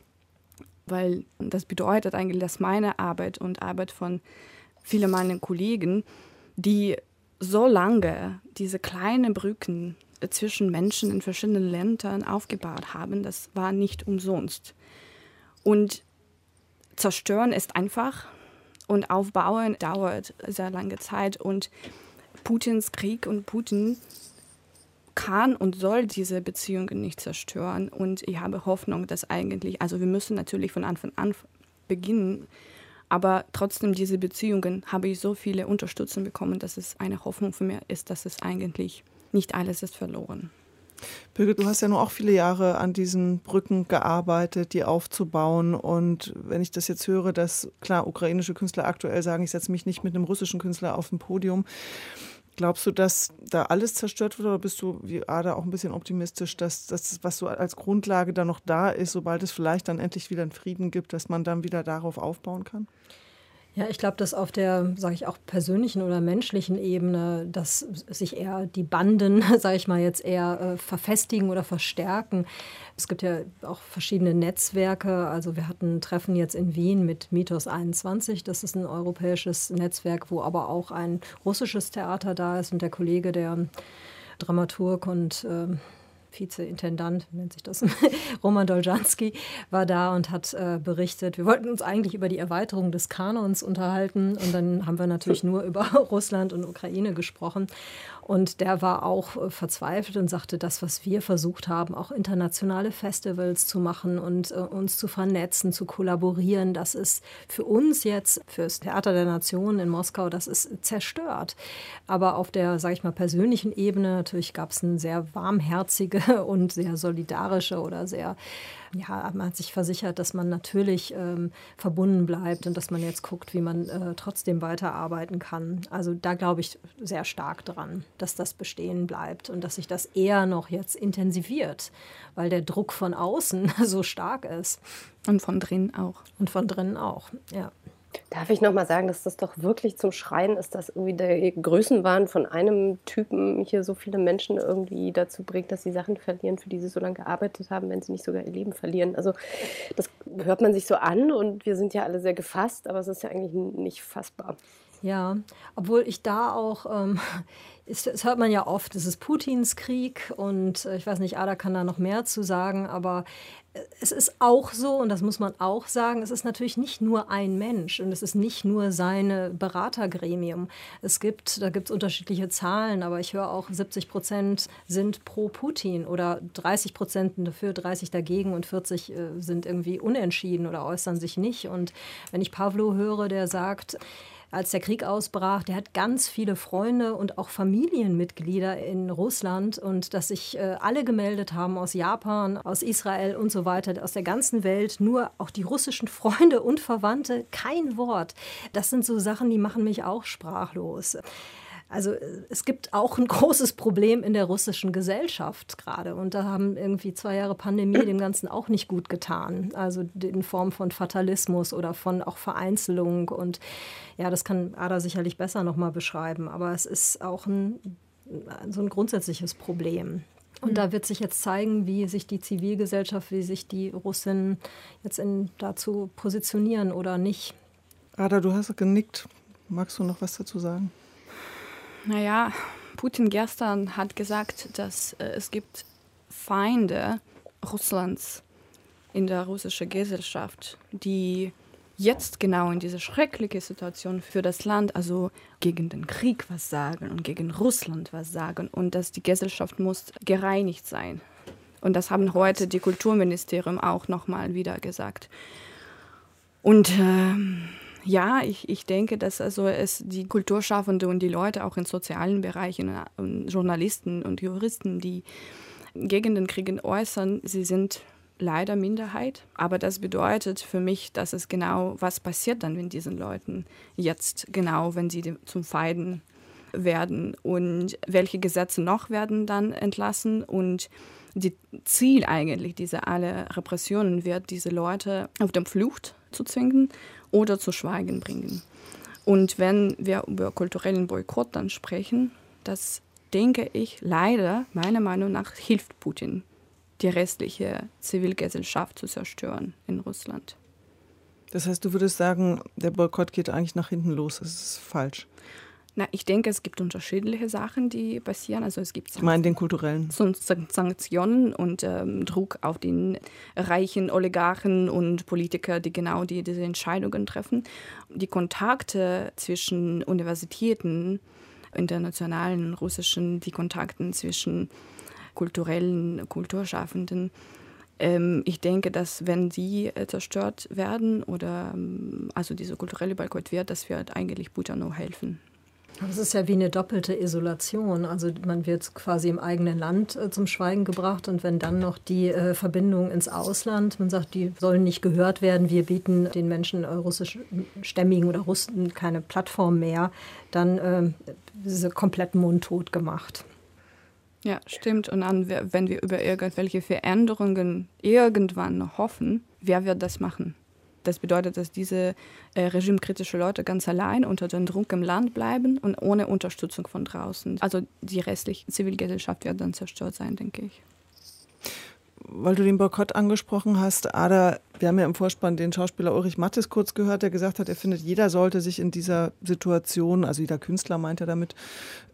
S6: weil das bedeutet eigentlich, dass meine Arbeit und Arbeit von vielen meiner Kollegen, die so lange diese kleinen Brücken zwischen Menschen in verschiedenen Ländern aufgebaut haben, das war nicht umsonst. Und zerstören ist einfach, und Aufbauen dauert sehr lange Zeit. Und Putins Krieg und Putin kann und soll diese Beziehungen nicht zerstören. Und ich habe Hoffnung, dass eigentlich, also wir müssen natürlich von Anfang an beginnen, aber trotzdem diese Beziehungen habe ich so viele Unterstützung bekommen, dass es eine Hoffnung für mich ist, dass es eigentlich nicht alles ist verloren.
S8: Birgit, du hast ja nur auch viele Jahre an diesen Brücken gearbeitet, die aufzubauen. Und wenn ich das jetzt höre, dass klar ukrainische Künstler aktuell sagen, ich setze mich nicht mit einem russischen Künstler auf ein Podium, glaubst du, dass da alles zerstört wird oder bist du wie Ada auch ein bisschen optimistisch, dass das, was so als Grundlage da noch da ist, sobald es vielleicht dann endlich wieder einen Frieden gibt, dass man dann wieder darauf aufbauen kann?
S10: Ja, ich glaube, dass auf der, sage ich auch persönlichen oder menschlichen Ebene, dass sich eher die Banden, sage ich mal jetzt eher äh, verfestigen oder verstärken. Es gibt ja auch verschiedene Netzwerke. Also wir hatten ein Treffen jetzt in Wien mit Mythos 21. Das ist ein europäisches Netzwerk, wo aber auch ein russisches Theater da ist und der Kollege, der Dramaturg und äh, Vizeintendant, nennt sich das, Roman Doljanski, war da und hat äh, berichtet. Wir wollten uns eigentlich über die Erweiterung des Kanons unterhalten und dann haben wir natürlich nur über Russland und Ukraine gesprochen. Und der war auch äh, verzweifelt und sagte, das, was wir versucht haben, auch internationale Festivals zu machen und äh, uns zu vernetzen, zu kollaborieren, das ist für uns jetzt, für das Theater der Nationen in Moskau, das ist zerstört. Aber auf der, sage ich mal, persönlichen Ebene, natürlich gab es eine sehr warmherzige und sehr solidarische oder sehr ja, man hat sich versichert, dass man natürlich ähm, verbunden bleibt und dass man jetzt guckt, wie man äh, trotzdem weiterarbeiten kann. Also da glaube ich sehr stark dran, dass das bestehen bleibt und dass sich das eher noch jetzt intensiviert, weil der Druck von außen so stark ist.
S6: Und von drinnen auch.
S10: Und von drinnen auch, ja.
S9: Darf ich nochmal sagen, dass das doch wirklich zum Schreien ist, dass irgendwie der Größenwahn von einem Typen hier so viele Menschen irgendwie dazu bringt, dass sie Sachen verlieren, für die sie so lange gearbeitet haben, wenn sie nicht sogar ihr Leben verlieren. Also das hört man sich so an und wir sind ja alle sehr gefasst, aber es ist ja eigentlich nicht fassbar.
S10: Ja, obwohl ich da auch, ähm, das hört man ja oft, es ist Putins Krieg und äh, ich weiß nicht, Ada kann da noch mehr zu sagen, aber äh, es ist auch so, und das muss man auch sagen, es ist natürlich nicht nur ein Mensch und es ist nicht nur seine Beratergremium. Es gibt, da gibt es unterschiedliche Zahlen, aber ich höre auch, 70 Prozent sind pro Putin oder 30 Prozent dafür, 30 dagegen und 40 äh, sind irgendwie unentschieden oder äußern sich nicht. Und wenn ich Pavlo höre, der sagt, als der Krieg ausbrach, der hat ganz viele Freunde und auch Familienmitglieder in Russland und dass sich äh, alle gemeldet haben aus Japan, aus Israel und so weiter, aus der ganzen Welt, nur auch die russischen Freunde und Verwandte, kein Wort. Das sind so Sachen, die machen mich auch sprachlos. Also äh, es gibt auch ein großes Problem in der russischen Gesellschaft gerade. Und da haben irgendwie zwei Jahre Pandemie dem Ganzen auch nicht gut getan. Also in Form von Fatalismus oder von auch Vereinzelung. Und ja, das kann Ada sicherlich besser nochmal beschreiben. Aber es ist auch ein, so ein grundsätzliches Problem. Und da wird sich jetzt zeigen, wie sich die Zivilgesellschaft, wie sich die Russinnen jetzt in, dazu positionieren oder nicht.
S8: Ada, du hast genickt. Magst du noch was dazu sagen?
S6: Naja, Putin gestern hat gesagt, dass äh, es gibt Feinde Russlands in der russischen Gesellschaft, die jetzt genau in dieser schrecklichen Situation für das Land, also gegen den Krieg was sagen und gegen Russland was sagen und dass die Gesellschaft muss gereinigt sein. Und das haben heute die Kulturministerium auch nochmal wieder gesagt. Und äh, Ja, ich, ich denke, dass also es die Kulturschaffenden und die Leute auch in sozialen Bereichen, und Journalisten und Juristen, die gegen den Krieg äußern, sie sind leider Minderheit. Aber das bedeutet für mich, dass es genau, was passiert dann mit diesen Leuten jetzt genau, wenn sie zum Feiden werden und welche Gesetze noch werden dann entlassen und die Ziel eigentlich dieser alle Repressionen wird, diese Leute auf der Flucht zu zwingen oder zu Schweigen bringen. Und wenn wir über kulturellen Boykott dann sprechen, das denke ich leider, meiner Meinung nach, hilft Putin die restliche Zivilgesellschaft zu zerstören in Russland.
S8: Das heißt, du würdest sagen, der Boykott geht eigentlich nach hinten los. Das ist falsch.
S6: Na, ich denke, es gibt unterschiedliche Sachen, die passieren. Also es gibt
S8: ich meine den kulturellen
S6: Sanktionen und ähm, Druck auf den reichen Oligarchen und Politiker, die genau die, diese Entscheidungen treffen. Die Kontakte zwischen Universitäten, internationalen russischen, die Kontakte zwischen kulturellen, Kulturschaffenden. Ähm, ich denke, dass wenn die äh, zerstört werden oder ähm, also diese kulturelle Boykott wird, das wird eigentlich Putin nur helfen.
S10: Das ist ja wie eine doppelte Isolation. Also man wird quasi im eigenen Land äh, zum Schweigen gebracht und wenn dann noch die äh, Verbindung ins Ausland, man sagt, die sollen nicht gehört werden, wir bieten den Menschen äh, russischstämmigen oder Russen keine Plattform mehr, dann äh, ist sie komplett mundtot gemacht.
S6: Ja, stimmt. Und dann, wenn wir über irgendwelche Veränderungen irgendwann hoffen, wer wird das machen? Das bedeutet, dass diese äh, regimekritische Leute ganz allein unter dem Druck im Land bleiben und ohne Unterstützung von draußen. Also die restliche Zivilgesellschaft wird dann zerstört sein, denke ich
S8: weil du den Boykott angesprochen hast, Ada, wir haben ja im Vorspann den Schauspieler Ulrich Mattes kurz gehört, der gesagt hat, er findet, jeder sollte sich in dieser Situation, also jeder Künstler meint er damit,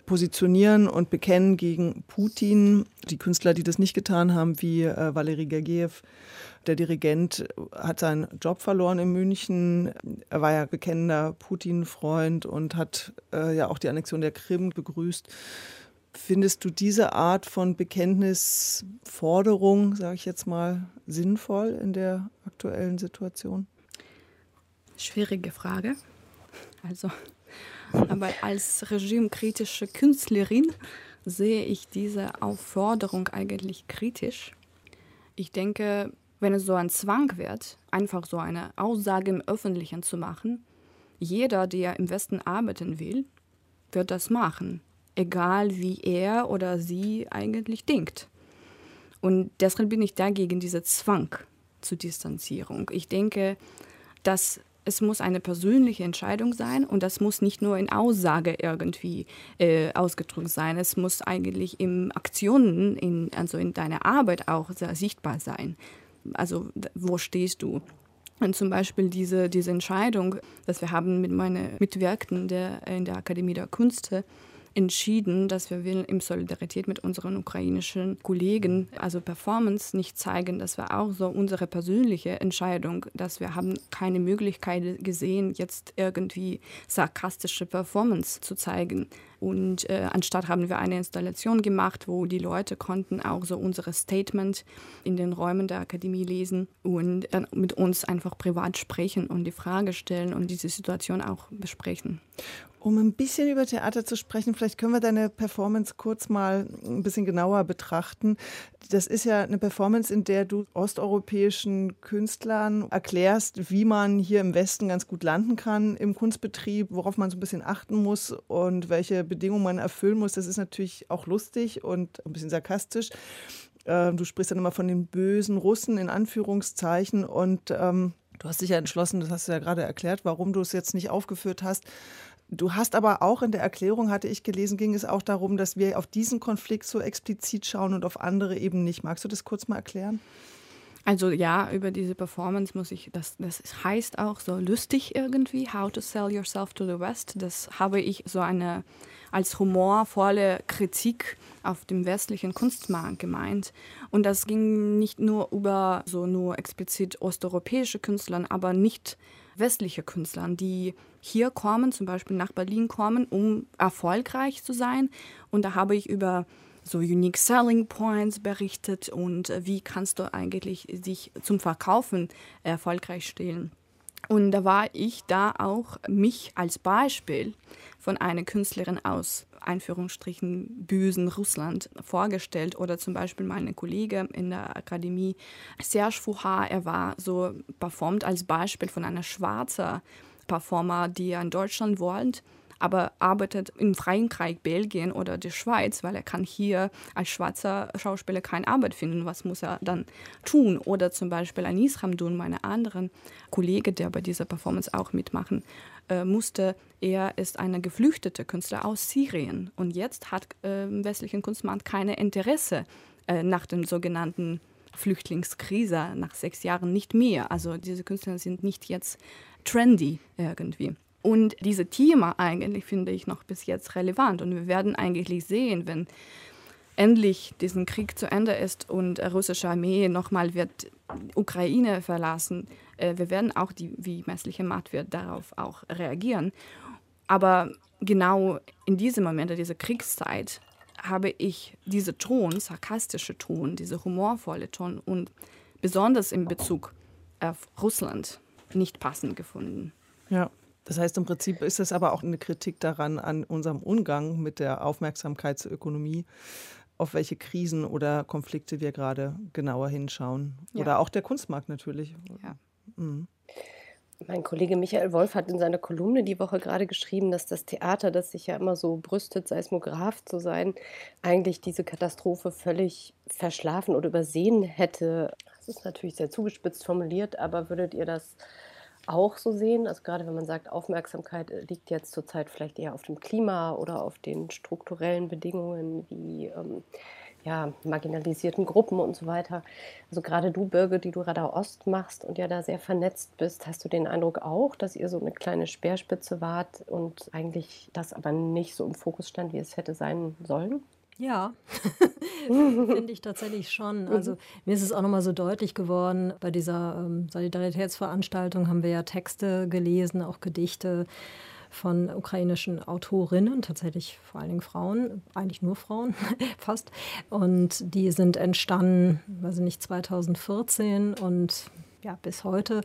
S8: positionieren und bekennen gegen Putin. Die Künstler, die das nicht getan haben, wie äh, Valery Gergiev, der Dirigent, hat seinen Job verloren in München. Er war ja bekennender Putin-Freund und hat äh, ja auch die Annexion der Krim begrüßt. Findest du diese Art von Bekenntnisforderung, sage ich jetzt mal, sinnvoll in der aktuellen Situation?
S6: Schwierige Frage. Also, aber als regimekritische Künstlerin sehe ich diese Aufforderung eigentlich kritisch. Ich denke, wenn es so ein Zwang wird, einfach so eine Aussage im Öffentlichen zu machen, jeder, der im Westen arbeiten will, wird das machen egal wie er oder sie eigentlich denkt. Und deshalb bin ich dagegen, dieser Zwang zur Distanzierung. Ich denke, dass es muss eine persönliche Entscheidung sein und das muss nicht nur in Aussage irgendwie äh, ausgedrückt sein. Es muss eigentlich in Aktionen, in, also in deiner Arbeit auch sichtbar sein. Also wo stehst du? Und zum Beispiel diese, diese Entscheidung, dass wir haben mit meinen Mitwirkenden der, in der Akademie der Künste entschieden, dass wir in Solidarität mit unseren ukrainischen Kollegen, also Performance nicht zeigen. Das war auch so unsere persönliche Entscheidung, dass wir haben keine Möglichkeit gesehen, jetzt irgendwie sarkastische Performance zu zeigen. Und äh, anstatt haben wir eine Installation gemacht, wo die Leute konnten auch so unsere Statement in den Räumen der Akademie lesen und dann mit uns einfach privat sprechen und die Frage stellen und diese Situation auch besprechen.
S8: Um ein bisschen über Theater zu sprechen, vielleicht können wir deine Performance kurz mal ein bisschen genauer betrachten. Das ist ja eine Performance, in der du osteuropäischen Künstlern erklärst, wie man hier im Westen ganz gut landen kann im Kunstbetrieb, worauf man so ein bisschen achten muss und welche Bedingungen man erfüllen muss. Das ist natürlich auch lustig und ein bisschen sarkastisch. Ähm, du sprichst dann immer von den bösen Russen in Anführungszeichen und ähm, du hast dich ja entschlossen, das hast du ja gerade erklärt, warum du es jetzt nicht aufgeführt hast. Du hast aber auch in der Erklärung, hatte ich gelesen, ging es auch darum, dass wir auf diesen Konflikt so explizit schauen und auf andere eben nicht. Magst du das kurz mal erklären?
S6: Also ja, über diese Performance muss ich, das, das heißt auch so lustig irgendwie, How to Sell Yourself to the West. Das habe ich so eine als humorvolle Kritik auf dem westlichen Kunstmarkt gemeint. Und das ging nicht nur über so nur explizit osteuropäische Künstler, aber nicht westliche Künstler, die hier kommen, zum Beispiel nach Berlin kommen, um erfolgreich zu sein. Und da habe ich über so Unique Selling Points berichtet und wie kannst du eigentlich dich zum Verkaufen erfolgreich stellen. Und da war ich da auch mich als Beispiel von einer Künstlerin aus Einführungsstrichen bösen Russland vorgestellt oder zum Beispiel meine Kollege in der Akademie Serge Fouhard, er war so performt als Beispiel von einer schwarzen Performer, die in Deutschland wollte aber arbeitet im Frankreich, Belgien oder der Schweiz, weil er kann hier als schwarzer Schauspieler keine Arbeit finden. Was muss er dann tun? Oder zum Beispiel Anis Ramdun, meine anderen Kollege, der bei dieser Performance auch mitmachen äh, musste. Er ist eine geflüchtete Künstler aus Syrien und jetzt hat äh, im westlichen Kunstmarkt keine Interesse äh, nach dem sogenannten Flüchtlingskrise nach sechs Jahren nicht mehr. Also diese Künstler sind nicht jetzt trendy irgendwie. Und dieses Thema eigentlich finde ich noch bis jetzt relevant. Und wir werden eigentlich sehen, wenn endlich diesen Krieg zu Ende ist und russische Armee nochmal wird Ukraine verlassen, äh, wir werden auch, die, wie messliche Macht wird, darauf auch reagieren. Aber genau in diesem Moment, in dieser Kriegszeit, habe ich diese Ton, sarkastische Ton, diese humorvolle Ton und besonders in Bezug auf Russland nicht passend gefunden.
S8: Ja. Das heißt, im Prinzip ist es aber auch eine Kritik daran, an unserem Umgang mit der Aufmerksamkeitsökonomie, auf welche Krisen oder Konflikte wir gerade genauer hinschauen. Ja. Oder auch der Kunstmarkt natürlich. Ja. Mhm.
S9: Mein Kollege Michael Wolf hat in seiner Kolumne die Woche gerade geschrieben, dass das Theater, das sich ja immer so brüstet, Seismograph zu sein, eigentlich diese Katastrophe völlig verschlafen oder übersehen hätte. Das ist natürlich sehr zugespitzt formuliert, aber würdet ihr das auch so sehen? Also gerade wenn man sagt, Aufmerksamkeit äh, liegt jetzt zurzeit vielleicht eher auf dem Klima oder auf den strukturellen Bedingungen wie ähm, ja, marginalisierten Gruppen und so weiter. Also gerade du, Birge, die du Radau Ost machst und ja da sehr vernetzt bist, hast du den Eindruck auch, dass ihr so eine kleine Speerspitze wart und eigentlich das aber nicht so im Fokus stand, wie es hätte sein sollen?
S10: Ja, finde ich tatsächlich schon. Mhm. Also mir ist es auch nochmal so deutlich geworden, bei dieser ähm, Solidaritätsveranstaltung haben wir ja Texte gelesen, auch Gedichte von ukrainischen Autorinnen, tatsächlich vor allen Dingen Frauen, eigentlich nur Frauen, fast. Und die sind entstanden, weiß ich nicht, 2014 und ja, bis heute.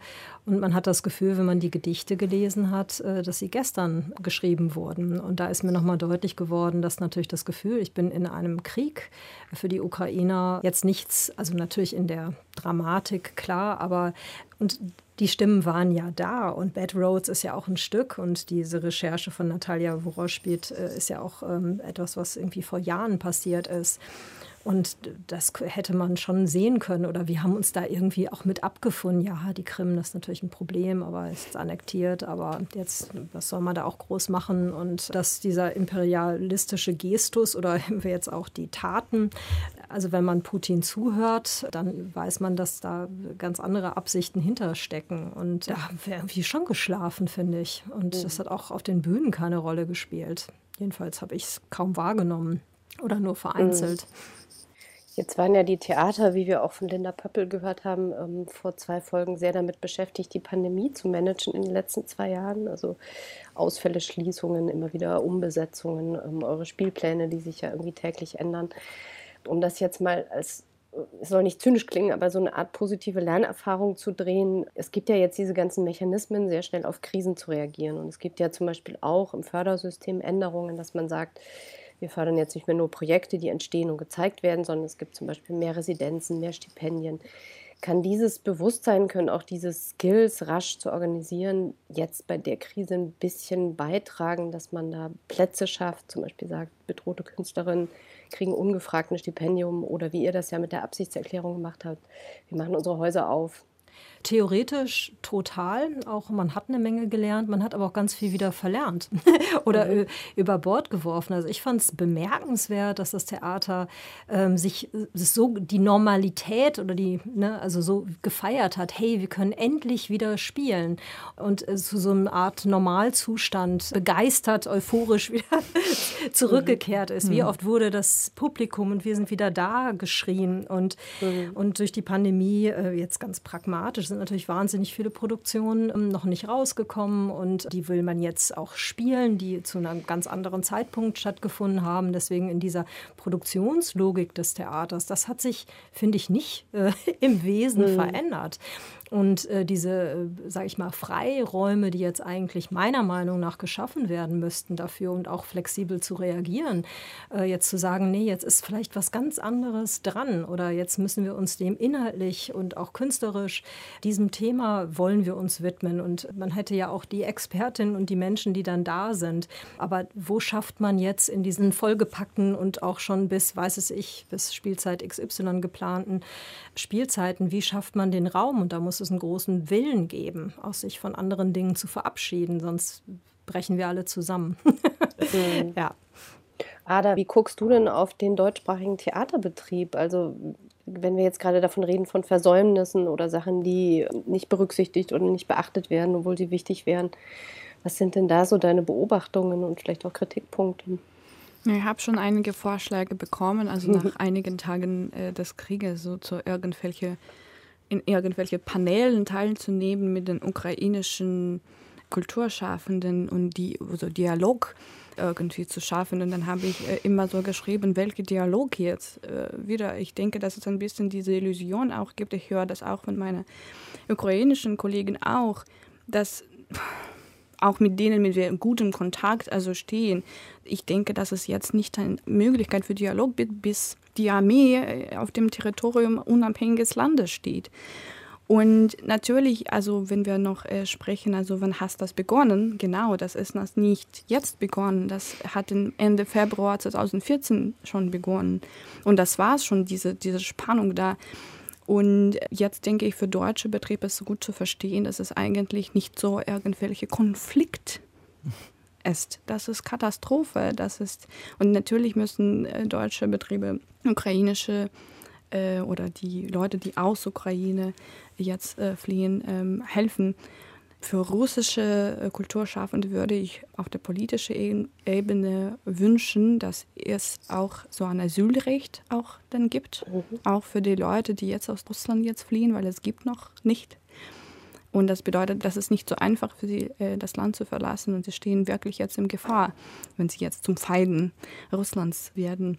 S10: Und man hat das Gefühl, wenn man die Gedichte gelesen hat, äh, dass sie gestern geschrieben wurden. Und da ist mir nochmal deutlich geworden, dass natürlich das Gefühl, ich bin in einem Krieg für die Ukrainer jetzt nichts, also natürlich in der Dramatik, klar, aber und die Stimmen waren ja da und Bad Roads ist ja auch ein Stück und diese Recherche von Natalia Woroschpit äh, ist ja auch ähm, etwas, was irgendwie vor Jahren passiert ist. Und das hätte man schon sehen können oder wir haben uns da irgendwie auch mit abgefunden. Ja, die Krim ist natürlich ein Problem, aber ist annektiert, aber jetzt, was soll man da auch groß machen? Und dass dieser imperialistische Gestus oder jetzt auch die Taten, also wenn man Putin zuhört, dann weiß man, dass da ganz andere Absichten hinterstecken. Und da haben wir irgendwie schon geschlafen, finde ich. Und das hat auch auf den Bühnen keine Rolle gespielt. Jedenfalls habe ich es kaum wahrgenommen oder nur vereinzelt. Mhm.
S9: Jetzt waren ja die Theater, wie wir auch von Linda Pöppel gehört haben, ähm, vor zwei Folgen sehr damit beschäftigt, die Pandemie zu managen in den letzten zwei Jahren. Also Ausfälle, Schließungen, immer wieder Umbesetzungen, ähm, eure Spielpläne, die sich ja irgendwie täglich ändern. Um das jetzt mal als es soll nicht zynisch klingen, aber so eine Art positive Lernerfahrung zu drehen. Es gibt ja jetzt diese ganzen Mechanismen, sehr schnell auf Krisen zu reagieren. Und es gibt ja zum Beispiel auch im Fördersystem Änderungen, dass man sagt, wir fördern jetzt nicht mehr nur Projekte, die entstehen und gezeigt werden, sondern es gibt zum Beispiel mehr Residenzen, mehr Stipendien. Kann dieses Bewusstsein, können auch diese Skills rasch zu organisieren, jetzt bei der Krise ein bisschen beitragen, dass man da Plätze schafft, zum Beispiel sagt, bedrohte Künstlerinnen kriegen ungefragt ein Stipendium oder wie ihr das ja mit der Absichtserklärung gemacht habt, wir machen unsere Häuser auf,
S10: Theoretisch total. Auch man hat eine Menge gelernt, man hat aber auch ganz viel wieder verlernt oder mhm. über Bord geworfen. Also ich fand es bemerkenswert, dass das Theater ähm, sich so die Normalität oder die, ne, also so gefeiert hat. Hey, wir können endlich wieder spielen und äh, zu so einer Art Normalzustand begeistert, euphorisch wieder zurückgekehrt ist. Wie mhm. oft wurde das Publikum und wir sind wieder da geschrien und, mhm. und durch die Pandemie äh, jetzt ganz pragmatisch sind natürlich wahnsinnig viele Produktionen ähm, noch nicht rausgekommen und die will man jetzt auch spielen, die zu einem ganz anderen Zeitpunkt stattgefunden haben. Deswegen in dieser Produktionslogik des Theaters, das hat sich, finde ich, nicht äh, im Wesen mhm. verändert. Und äh, diese, äh, sage ich mal, Freiräume, die jetzt eigentlich meiner Meinung nach geschaffen werden müssten dafür und auch flexibel zu reagieren, äh, jetzt zu sagen, nee, jetzt ist vielleicht was ganz anderes dran oder jetzt müssen wir uns dem inhaltlich und auch künstlerisch, diesem Thema wollen wir uns widmen. Und man hätte ja auch die Expertinnen und die Menschen, die dann da sind. Aber wo schafft man jetzt in diesen vollgepackten und auch schon bis, weiß es ich, bis Spielzeit XY geplanten Spielzeiten, wie schafft man den Raum? Und da muss es einen großen Willen geben, auch sich von anderen Dingen zu verabschieden, sonst brechen wir alle zusammen.
S9: mhm. Ja. Ada, wie guckst du denn auf den deutschsprachigen Theaterbetrieb? Also wenn wir jetzt gerade davon reden von Versäumnissen oder Sachen, die nicht berücksichtigt oder nicht beachtet werden, obwohl sie wichtig wären. Was sind denn da so deine Beobachtungen und vielleicht auch Kritikpunkte?
S6: Ich habe schon einige Vorschläge bekommen, also nach einigen Tagen äh, des Krieges, so zu irgendwelche, in irgendwelche Panelen teilzunehmen mit den ukrainischen Kulturschaffenden und die also Dialog irgendwie zu schaffen. Und dann habe ich äh, immer so geschrieben, welcher Dialog jetzt äh, wieder. Ich denke, dass es ein bisschen diese Illusion auch gibt. Ich höre das auch von meinen ukrainischen Kollegen auch, dass auch mit denen mit wir in gutem Kontakt also stehen. Ich denke, dass es jetzt nicht eine Möglichkeit für Dialog gibt, bis die Armee äh, auf dem Territorium unabhängiges Landes steht. Und natürlich, also wenn wir noch äh, sprechen, also wann hast das begonnen? Genau, das ist das nicht jetzt begonnen. Das hat Ende Februar 2014 schon begonnen. Und das war es schon, diese, diese Spannung da. Und jetzt denke ich, für deutsche Betriebe ist es gut zu verstehen, dass es eigentlich nicht so irgendwelche Konflikt ist. Das ist Katastrophe. Das ist, und natürlich müssen äh, deutsche Betriebe ukrainische äh, oder die Leute, die aus Ukraine jetzt äh, fliehen, ähm, helfen. Für russische äh, Kulturschaffende würde ich auf der politischen Ebene wünschen, dass es auch so ein Asylrecht auch dann gibt, mhm. auch für die Leute, die jetzt aus Russland jetzt fliehen, weil es gibt noch nicht. Und das bedeutet, dass es nicht so einfach für sie, äh, das Land zu verlassen und sie stehen wirklich jetzt in Gefahr, wenn sie jetzt zum Feinden Russlands werden.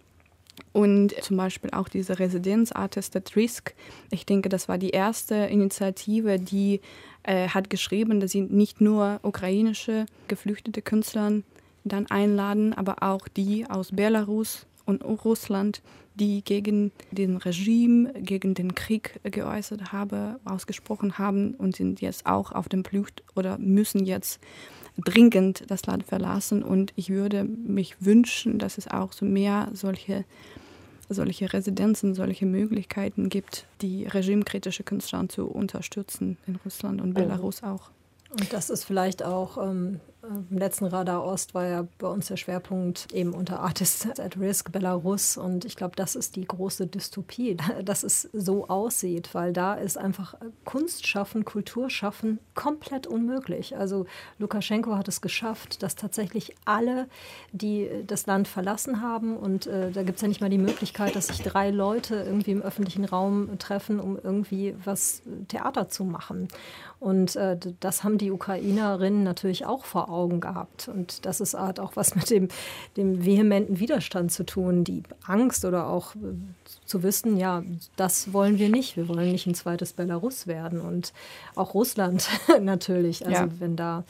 S6: Und zum Beispiel auch diese Residenz Artist at Risk. Ich denke, das war die erste Initiative, die äh, hat geschrieben, dass sie nicht nur ukrainische geflüchtete Künstler dann einladen, aber auch die aus Belarus und Russland, die gegen den Regime, gegen den Krieg geäußert haben, ausgesprochen haben und sind jetzt auch auf dem Flucht oder müssen jetzt dringend das Land verlassen. Und ich würde mich wünschen, dass es auch so mehr solche, solche Residenzen, solche Möglichkeiten gibt, die regimekritische Künstler zu unterstützen in Russland und Belarus auch.
S10: Und das ist vielleicht auch ähm, im letzten Radar Ost war ja bei uns der Schwerpunkt eben unter Artists at Risk Belarus und ich glaube, das ist die große Dystopie, dass es so aussieht, weil da ist einfach Kunst schaffen, Kultur schaffen komplett unmöglich. Also Lukaschenko hat es geschafft, dass tatsächlich alle, die das Land verlassen haben und äh, da gibt es ja nicht mal die Möglichkeit, dass sich drei Leute irgendwie im öffentlichen Raum treffen, um irgendwie was Theater zu machen. Und äh, das haben die Ukrainerinnen natürlich auch vor Augen gehabt. Und das ist halt auch was mit dem, dem vehementen Widerstand zu tun, die Angst oder auch äh, zu wissen, ja, das wollen wir nicht. Wir wollen nicht ein zweites Belarus werden. Und auch Russland natürlich, also ja. wenn da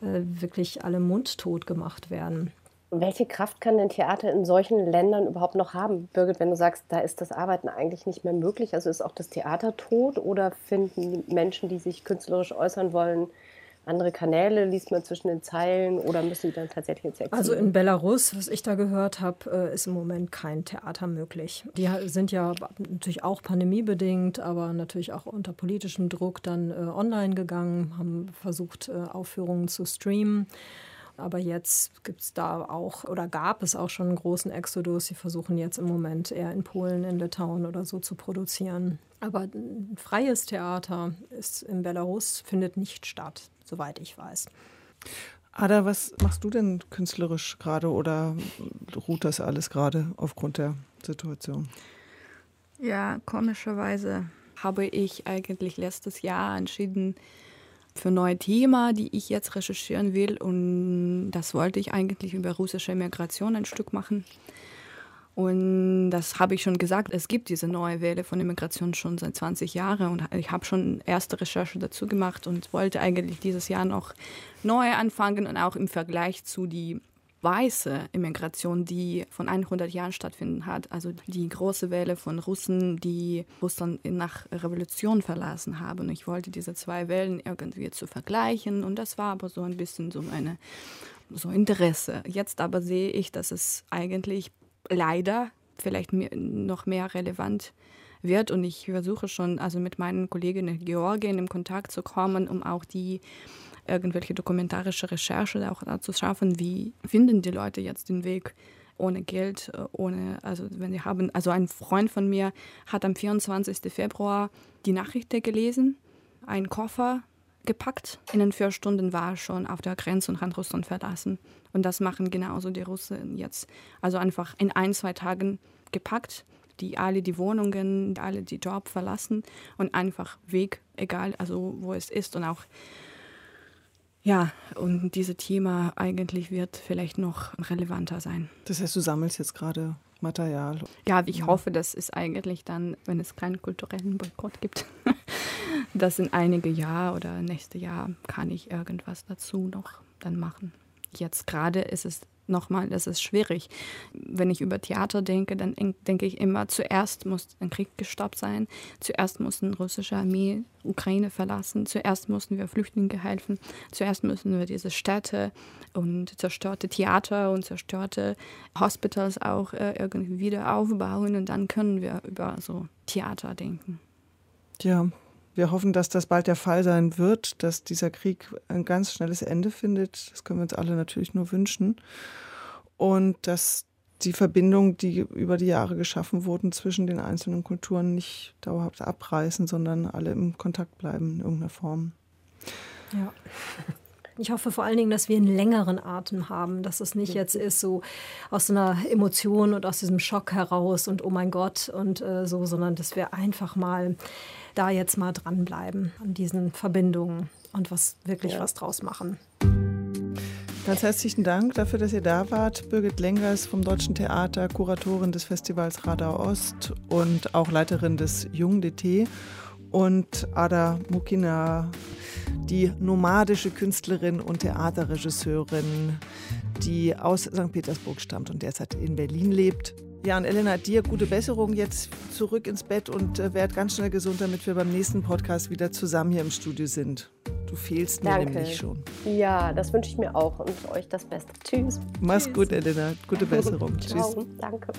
S10: äh, wirklich alle mundtot gemacht werden.
S9: Welche Kraft kann denn Theater in solchen Ländern überhaupt noch haben? Birgit, wenn du sagst, da ist das Arbeiten eigentlich nicht mehr möglich, also ist auch das Theater tot oder finden Menschen, die sich künstlerisch äußern wollen, andere Kanäle, liest man zwischen den Zeilen oder müssen die dann tatsächlich ins Exil?
S10: Also in Belarus, was ich da gehört habe, äh, ist im Moment kein Theater möglich. Die sind ja natürlich auch pandemiebedingt, aber natürlich auch unter politischem Druck dann äh, online gegangen, haben versucht, äh, Aufführungen zu streamen. Aber jetzt gibt es da auch oder gab es auch schon einen großen Exodus. Sie versuchen jetzt im Moment eher in Polen, in Litauen oder so zu produzieren. Aber ein freies Theater ist in Belarus findet nicht statt, soweit ich weiß.
S8: Ada, was machst du denn künstlerisch gerade oder ruht das alles gerade aufgrund der Situation?
S6: Ja, komischerweise habe ich eigentlich letztes Jahr entschieden, für neue Thema, die ich jetzt recherchieren will. Und das wollte ich eigentlich über russische Migration ein Stück machen. Und das habe ich schon gesagt, es gibt diese neue Welle von Immigration schon seit 20 Jahren und ich habe schon erste Recherche dazu gemacht und wollte eigentlich dieses Jahr noch neu anfangen und auch im Vergleich zu die weiße Immigration, die von 100 Jahren stattfinden hat. Also die große Welle von Russen, die Russland nach Revolution verlassen haben. Ich wollte diese zwei Wellen irgendwie zu vergleichen und das war aber so ein bisschen so eine so Interesse. Jetzt aber sehe ich, dass es eigentlich leider vielleicht mehr, noch mehr relevant wird. Und ich versuche schon, also mit meinen Kolleginnen in Georgien in Kontakt zu kommen, um auch die irgendwelche dokumentarische Recherche auch zu schaffen, wie finden die Leute jetzt den Weg ohne Geld, ohne, also wenn sie haben, also ein Freund von mir hat am 24. Februar die Nachrichten gelesen, einen Koffer gepackt. In vier Stunden war er schon auf der Grenze und hat Russland verlassen. Und das machen genauso die Russen jetzt. Also einfach in ein, zwei Tagen gepackt, die alle die Wohnungen, alle die Job verlassen und einfach Weg, egal also wo es ist. Und auch, ja, und dieses Thema eigentlich wird vielleicht noch relevanter sein.
S8: Das heißt, du sammelst jetzt gerade Material.
S6: Ja, ich hoffe, dass es eigentlich dann, wenn es keinen kulturellen Boykott gibt, dass in einige Jahr oder nächste Jahr kann ich irgendwas dazu noch dann machen. Jetzt gerade ist es nochmal, das ist schwierig. Wenn ich über Theater denke, dann denke ich immer, zuerst muss ein Krieg gestoppt sein, zuerst muss eine russische Armee Ukraine verlassen, zuerst mussten wir Flüchtlingen helfen, zuerst müssen wir diese Städte und zerstörte Theater und zerstörte Hospitals auch äh, irgendwie wieder aufbauen und dann können wir über so Theater denken.
S8: Ja, wir hoffen, dass das bald der Fall sein wird, dass dieser Krieg ein ganz schnelles Ende findet. Das können wir uns alle natürlich nur wünschen. Und dass die Verbindungen, die über die Jahre geschaffen wurden zwischen den einzelnen Kulturen, nicht dauerhaft abreißen, sondern alle im Kontakt bleiben in irgendeiner Form.
S10: Ja. Ich hoffe vor allen Dingen, dass wir einen längeren Atem haben, dass es nicht jetzt ist so aus so einer Emotion und aus diesem Schock heraus und oh mein Gott und äh, so, sondern dass wir einfach mal da jetzt mal dranbleiben an diesen Verbindungen und was wirklich ja. was draus machen.
S8: Ganz herzlichen Dank dafür, dass ihr da wart. Birgit Lengers vom Deutschen Theater, Kuratorin des Festivals Radau Ost und auch Leiterin des Jung DT und Ada Mukina, die nomadische Künstlerin und Theaterregisseurin, die aus St. Petersburg stammt und derzeit in Berlin lebt. Ja, und Elena, dir gute Besserung jetzt zurück ins Bett und äh, werd ganz schnell gesund, damit wir beim nächsten Podcast wieder zusammen hier im Studio sind. Du fehlst mir
S9: Danke.
S8: nämlich schon.
S9: Ja, das wünsche ich mir auch und euch das Beste. Tschüss.
S8: Mach's
S9: Tschüss.
S8: gut, Elena. Gute Besserung. Tschüss.
S9: Danke.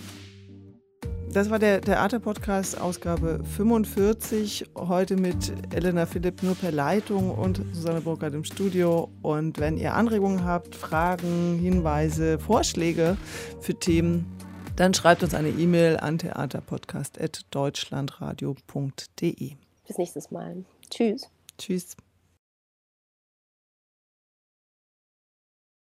S8: Das war der Theaterpodcast Ausgabe 45. Heute mit Elena Philipp nur per Leitung und Susanne Burkhardt im Studio. Und wenn ihr Anregungen habt, Fragen, Hinweise, Vorschläge für Themen, dann schreibt uns eine E-Mail an theaterpodcast.deutschlandradio.de.
S9: Bis nächstes Mal. Tschüss.
S8: Tschüss.